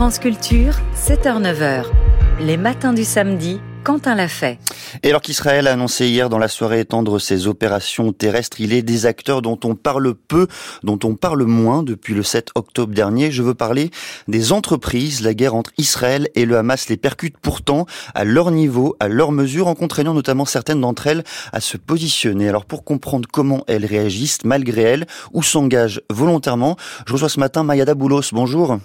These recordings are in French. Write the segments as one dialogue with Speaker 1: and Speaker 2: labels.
Speaker 1: France Culture, 7h-9h. Les matins du samedi, Quentin l'a fait.
Speaker 2: Et alors qu'Israël a annoncé hier dans la soirée étendre ses opérations terrestres, il est des acteurs dont on parle peu, dont on parle moins depuis le 7 octobre dernier. Je veux parler des entreprises. La guerre entre Israël et le Hamas les percute pourtant à leur niveau, à leur mesure, en contraignant notamment certaines d'entre elles à se positionner. Alors pour comprendre comment elles réagissent malgré elles ou s'engagent volontairement, je reçois ce matin Mayada Boulos. Bonjour.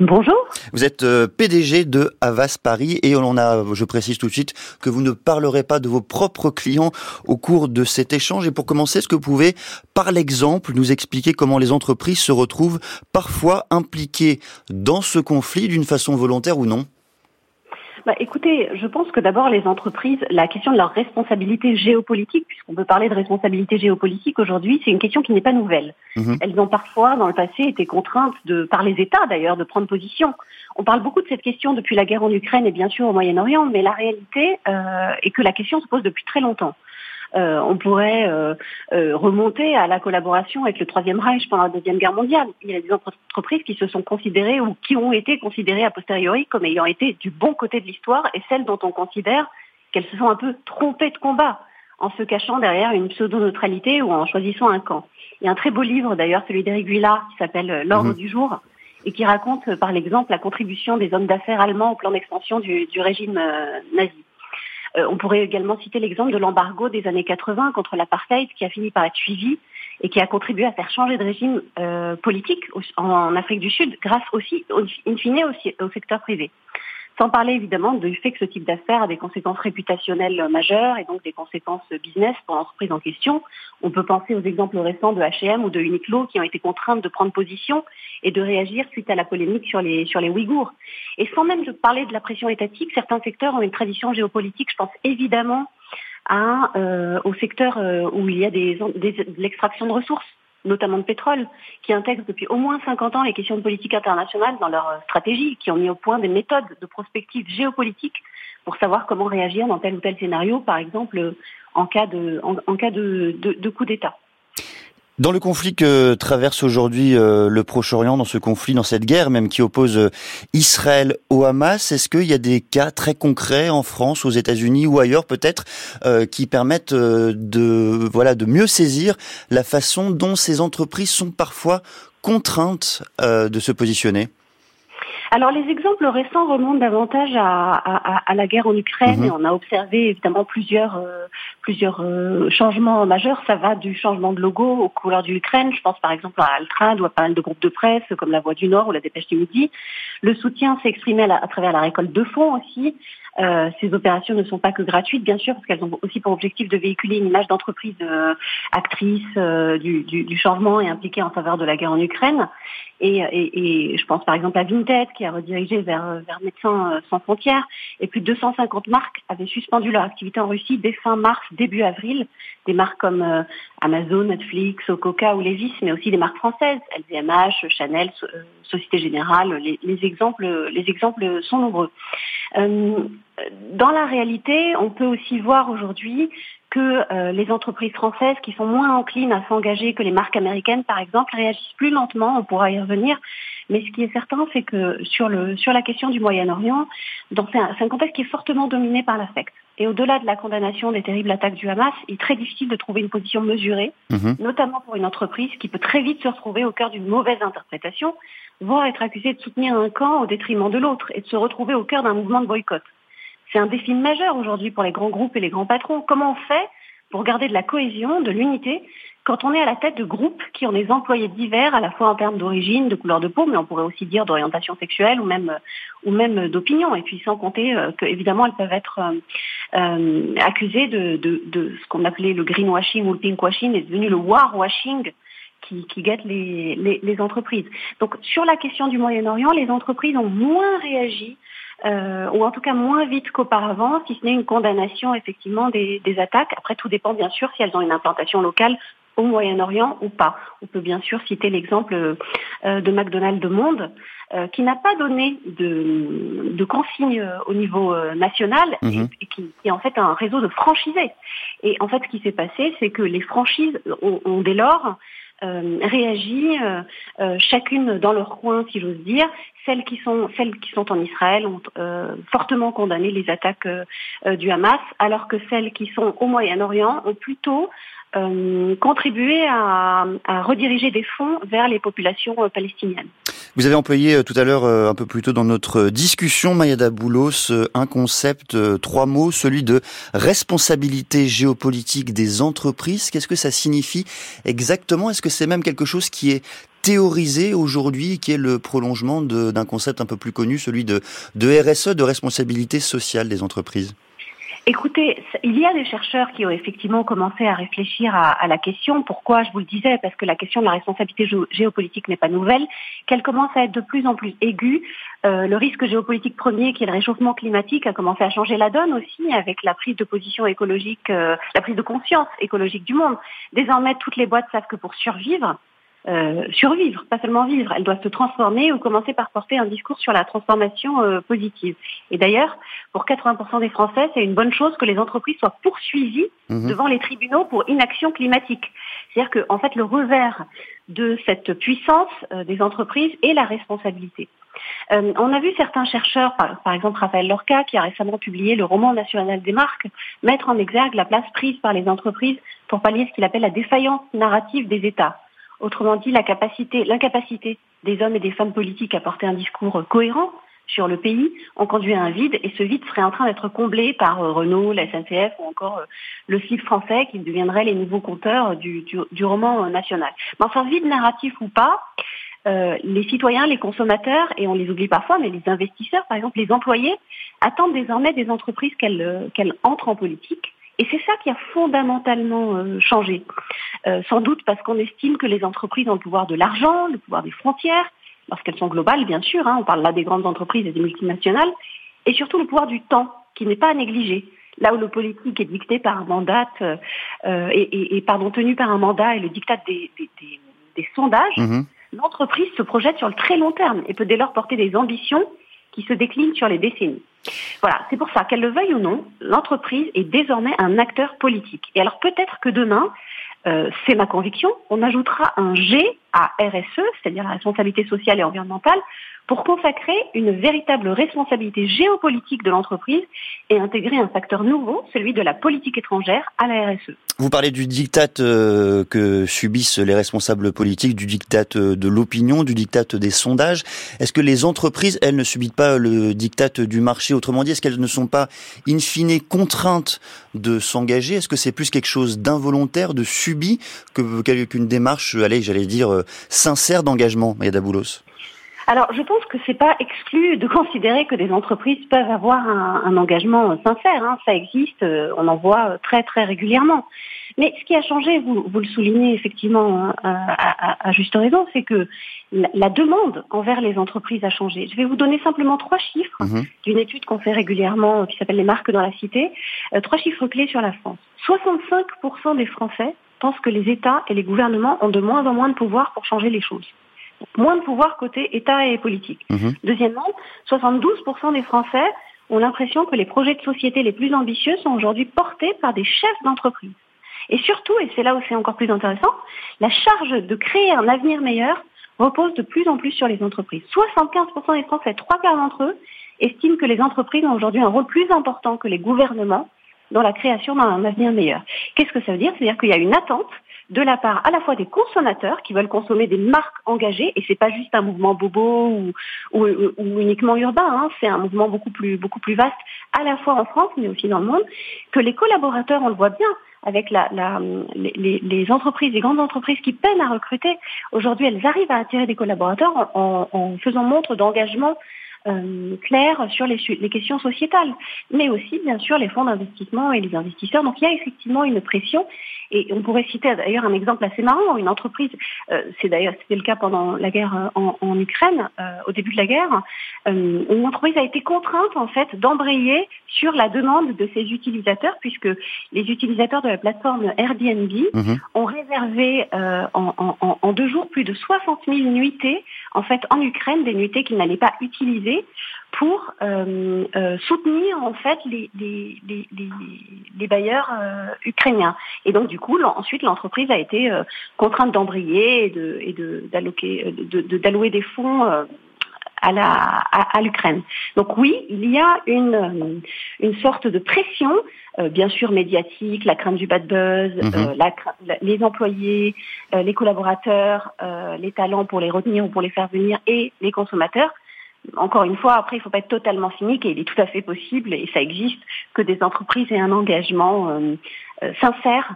Speaker 3: Bonjour.
Speaker 2: Vous êtes euh, PDG de Havas Paris et on a, je précise tout de suite, que vous ne parlerez pas de vos propres clients au cours de cet échange. Et pour commencer, est-ce que vous pouvez, par l'exemple, nous expliquer comment les entreprises se retrouvent parfois impliquées dans ce conflit d'une façon volontaire ou non?
Speaker 3: Bah, écoutez, je pense que d'abord les entreprises, la question de leur responsabilité géopolitique, puisqu'on peut parler de responsabilité géopolitique aujourd'hui, c'est une question qui n'est pas nouvelle. Mhm. Elles ont parfois, dans le passé, été contraintes de, par les États d'ailleurs, de prendre position. On parle beaucoup de cette question depuis la guerre en Ukraine et bien sûr au Moyen-Orient, mais la réalité euh, est que la question se pose depuis très longtemps. Euh, on pourrait euh, euh, remonter à la collaboration avec le Troisième Reich pendant la Deuxième Guerre mondiale. Il y a des entreprises qui se sont considérées ou qui ont été considérées a posteriori comme ayant été du bon côté de l'histoire et celles dont on considère qu'elles se sont un peu trompées de combat en se cachant derrière une pseudo-neutralité ou en choisissant un camp. Il y a un très beau livre d'ailleurs, celui d'Éric Guillard, qui s'appelle L'ordre mmh. du jour, et qui raconte par l'exemple la contribution des hommes d'affaires allemands au plan d'expansion du, régime nazi. Euh, on pourrait également citer l'exemple de l'embargo des années 80 contre l'apartheid qui a fini par être suivi et qui a contribué à faire changer de régime euh, politique en, Afrique du Sud grâce aussi, in fine, aussi, au secteur privé. Sans parler évidemment du fait que ce type d'affaires a des conséquences réputationnelles majeures et donc des conséquences business pour l'entreprise en question. On peut penser aux exemples récents de H&M ou de Uniqlo qui ont été contraintes de prendre position et de réagir suite à la polémique sur les, sur les Ouïghours. Et sans même parler de la pression étatique, certains secteurs ont une tradition géopolitique. Je pense évidemment à, euh, au secteur euh, où il y a des, des, de l'extraction de ressources notamment de pétrole, qui intègrent depuis au moins 50 ans les questions de politique internationale dans leur stratégie, qui ont mis au point des méthodes de prospective géopolitique pour savoir comment réagir dans tel ou tel scénario, par exemple en cas de, en, cas de, de coup d'État.
Speaker 2: Dans le conflit que traverse aujourd'hui euh, le Proche-Orient, dans ce conflit, dans cette guerre même qui oppose euh, Israël au Hamas, est-ce qu'il y a des cas très concrets en France, aux États-Unis ou ailleurs peut-être euh, qui permettent de voilà de mieux saisir la façon dont ces entreprises sont parfois contraintes de se positionner?
Speaker 3: Alors les exemples récents remontent davantage à, la guerre en Ukraine mhm. et on a observé évidemment plusieurs euh, plusieurs euh, changements majeurs. Ça va du changement de logo aux couleurs de l'Ukraine. Je pense par exemple à Altrad ou à pas mal de groupes de presse comme La Voix du Nord ou La Dépêche du Midi. Le soutien s'est exprimé à, travers la récolte de fonds aussi. Euh, ces opérations ne sont pas que gratuites, bien sûr, parce qu'elles ont aussi pour objectif de véhiculer une image d'entreprise euh, actrice du, changement et impliquée en faveur de la guerre en Ukraine. Et, je pense par exemple à Vinted, qui a redirigé vers Médecins sans frontières, et plus de 250 marques avaient suspendu leur activité en Russie dès fin mars, début avril. Des marques comme Amazon, Netflix, Coca ou Levis, mais aussi des marques françaises, LVMH, Chanel, Société Générale. Les, les exemples, les exemples sont nombreux. Euh, dans la réalité, on peut aussi voir aujourd'hui que euh, les entreprises françaises qui sont moins enclines à s'engager que les marques américaines, par exemple, réagissent plus lentement, on pourra y revenir. Mais ce qui est certain, c'est que sur, le, sur la question du Moyen-Orient, c'est un, un, contexte qui est fortement dominé par l'affect. Et au-delà de la condamnation des terribles attaques du Hamas, il est très difficile de trouver une position mesurée, mhm. notamment pour une entreprise qui peut très vite se retrouver au cœur d'une mauvaise interprétation, voire être accusée de soutenir un camp au détriment de l'autre et de se retrouver au cœur d'un mouvement de boycott. C'est un défi majeur aujourd'hui pour les grands groupes et les grands patrons. Comment on fait pour garder de la cohésion, de l'unité, quand on est à la tête de groupes qui ont des employés divers, à la fois en termes d'origine, de couleur de peau, mais on pourrait aussi dire d'orientation sexuelle ou même d'opinion, et puis sans compter euh, qu'évidemment elles peuvent être euh, euh, accusées de, ce qu'on appelait le greenwashing ou le pinkwashing, est devenu le warwashing qui, qui guette les, entreprises. Donc sur la question du Moyen-Orient, les entreprises ont moins réagi euh, ou en tout cas moins vite qu'auparavant, si ce n'est une condamnation effectivement des, des, attaques. Après, tout dépend bien sûr si elles ont une implantation locale au Moyen-Orient ou pas. On peut bien sûr citer l'exemple euh, de McDonald's de Monde, euh, qui n'a pas donné de, de consignes euh, au niveau national mhm. et, qui, qui, est en fait un réseau de franchisés. Et en fait, ce qui s'est passé, c'est que les franchises ont, ont dès lors réagi, chacune dans leur coin, si j'ose dire. Celles qui sont celles qui sont en Israël ont fortement condamné les attaques du Hamas, alors que celles qui sont au Moyen-Orient ont plutôt contribué à, rediriger des fonds vers les populations palestiniennes.
Speaker 2: Vous avez employé euh, tout à l'heure, euh, un peu plus tôt dans notre discussion, Mayada Boulos, euh, un concept, trois mots, celui de responsabilité géopolitique des entreprises. Qu'est-ce que ça signifie exactement? Est-ce que c'est même quelque chose qui est théorisé aujourd'hui, qui est le prolongement d'un concept un peu plus connu, celui de, de RSE, de responsabilité sociale des entreprises?
Speaker 3: Écoutez, il y a des chercheurs qui ont effectivement commencé à réfléchir à, la question. Pourquoi Je vous le disais, parce que la question de la responsabilité géopolitique n'est pas nouvelle, qu'elle commence à être de plus en plus aiguë. Euh, le risque géopolitique premier, qui est le réchauffement climatique, a commencé à changer la donne aussi avec la prise de position écologique, euh, la prise de conscience écologique du monde. Désormais, toutes les boîtes savent que pour survivre, euh, survivre, pas seulement vivre. Elle doit se transformer ou commencer par porter un discours sur la transformation euh, positive. Et d'ailleurs, pour 80% des Français, c'est une bonne chose que les entreprises soient poursuivies mhm. devant les tribunaux pour inaction climatique. C'est-à-dire que, en fait, le revers de cette puissance euh, des entreprises est la responsabilité. on a vu certains chercheurs, par, par, exemple Raphaël Lorca, qui a récemment publié le roman national des marques, mettre en exergue la place prise par les entreprises pour pallier ce qu'il appelle la défaillance narrative des États. Autrement dit, l'incapacité des hommes et des femmes politiques à porter un discours cohérent sur le pays ont conduit à un vide et ce vide serait en train d'être comblé par euh, Renault, la SNCF ou encore euh, le CIF français qui deviendraient les nouveaux compteurs du, roman national. Mais enfin, vide narratif ou pas, euh, les citoyens, les consommateurs, et on les oublie parfois, mais les investisseurs, par exemple, les employés, attendent désormais des entreprises qu'elles entrent en politique et c'est ça qui a fondamentalement euh, changé. Euh, sans doute parce qu'on estime que les entreprises ont le pouvoir de l'argent, le pouvoir des frontières, lorsqu'elles sont globales, bien sûr, hein, on parle là des grandes entreprises et des multinationales, et surtout le pouvoir du temps, qui n'est pas à négliger. Là où le politique est dicté par un mandat euh, et, pardon, tenu par un mandat et le dictat des, sondages, mmh l'entreprise se projette sur le très long terme et peut dès lors porter des ambitions qui se déclinent sur les décennies. Voilà, c'est pour ça qu'elle le veuille ou non, l'entreprise est désormais un acteur politique. Et alors peut-être que demain, euh, c'est ma conviction, on ajoutera un G à RSE, c'est-à-dire la responsabilité sociale et environnementale, pour consacrer une véritable responsabilité géopolitique de l'entreprise et intégrer un facteur nouveau, celui de la politique étrangère à la RSE.
Speaker 2: Vous parlez du diktat euh, que subissent les responsables politiques, du diktat euh, de l'opinion, du diktat des sondages. Est-ce que les entreprises, elles, ne subissent pas le diktat du marché? Autrement dit, est-ce qu'elles ne sont pas, in fine, contraintes de s'engager? Est-ce que c'est plus quelque chose d'involontaire, de subi, qu'une démarche, allez, j'allais dire, euh, sincère d'engagement, Mayada Boulos
Speaker 3: alors, je pense que c'est pas exclu de considérer que des entreprises peuvent avoir un, engagement sincère. Hein. Ça existe, euh, on en voit très très régulièrement. Mais ce qui a changé, vous, vous le soulignez effectivement euh, à, à, juste raison, c'est que la, demande envers les entreprises a changé. Je vais vous donner simplement trois chiffres mhm. d'une étude qu'on fait régulièrement qui s'appelle les marques dans la cité. Euh, trois chiffres clés sur la France. 65% des Français pensent que les États et les gouvernements ont de moins en moins de pouvoir pour changer les choses moins de pouvoir côté État et politique. Mhm. Deuxièmement, 72% des Français ont l'impression que les projets de société les plus ambitieux sont aujourd'hui portés par des chefs d'entreprise. Et surtout, et c'est là où c'est encore plus intéressant, la charge de créer un avenir meilleur repose de plus en plus sur les entreprises. 75% des Français, trois quarts d'entre eux, estiment que les entreprises ont aujourd'hui un rôle plus important que les gouvernements dans la création d'un avenir meilleur. Qu'est-ce que ça veut dire? C'est-à-dire qu'il y a une attente de la part à la fois des consommateurs qui veulent consommer des marques engagées, et c'est pas juste un mouvement bobo ou, uniquement urbain, hein, c'est un mouvement beaucoup plus, beaucoup plus vaste, à la fois en France, mais aussi dans le monde, que les collaborateurs, on le voit bien, avec les, entreprises, les grandes entreprises qui peinent à recruter, aujourd'hui elles arrivent à attirer des collaborateurs en, en faisant montre d'engagement euh, clair sur les, les, questions sociétales, mais aussi bien sûr les fonds d'investissement et les investisseurs. Donc il y a effectivement une pression et on pourrait citer d'ailleurs un exemple assez marrant, une entreprise, euh, c'est d'ailleurs c'était le cas pendant la guerre euh, en, en Ukraine, euh, au début de la guerre, euh, une entreprise a été contrainte en fait d'embrayer sur la demande de ses utilisateurs puisque les utilisateurs de la plateforme Airbnb mhm. ont réservé en, en, en, deux jours plus de 60 000 nuitées en fait en Ukraine des nuitées qu'il n'allait pas utiliser pour euh, euh, soutenir en fait les, les, les, les bailleurs euh, ukrainiens. Et donc du coup, ensuite l'entreprise a été contrainte d'embrayer et de et de de, d'allouer des fonds à la à, l'Ukraine. Donc oui, il y a une une sorte de pression, bien sûr médiatique, la crainte du bad buzz, mhm. la, les employés, les collaborateurs, les talents pour les retenir ou pour les faire venir et les consommateurs encore une fois, après, il ne faut pas être totalement cynique et il est tout à fait possible, et ça existe, que des entreprises aient un engagement euh, euh, sincère euh,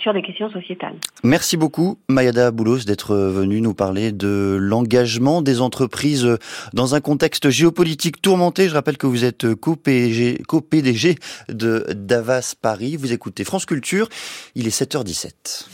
Speaker 3: sur des questions sociétales.
Speaker 2: Merci beaucoup, Mayada Boulos, d'être venue nous parler de l'engagement des entreprises dans un contexte géopolitique tourmenté. Je rappelle que vous êtes co-PDG de Davas Paris. Vous écoutez France Culture. Il est 7h17.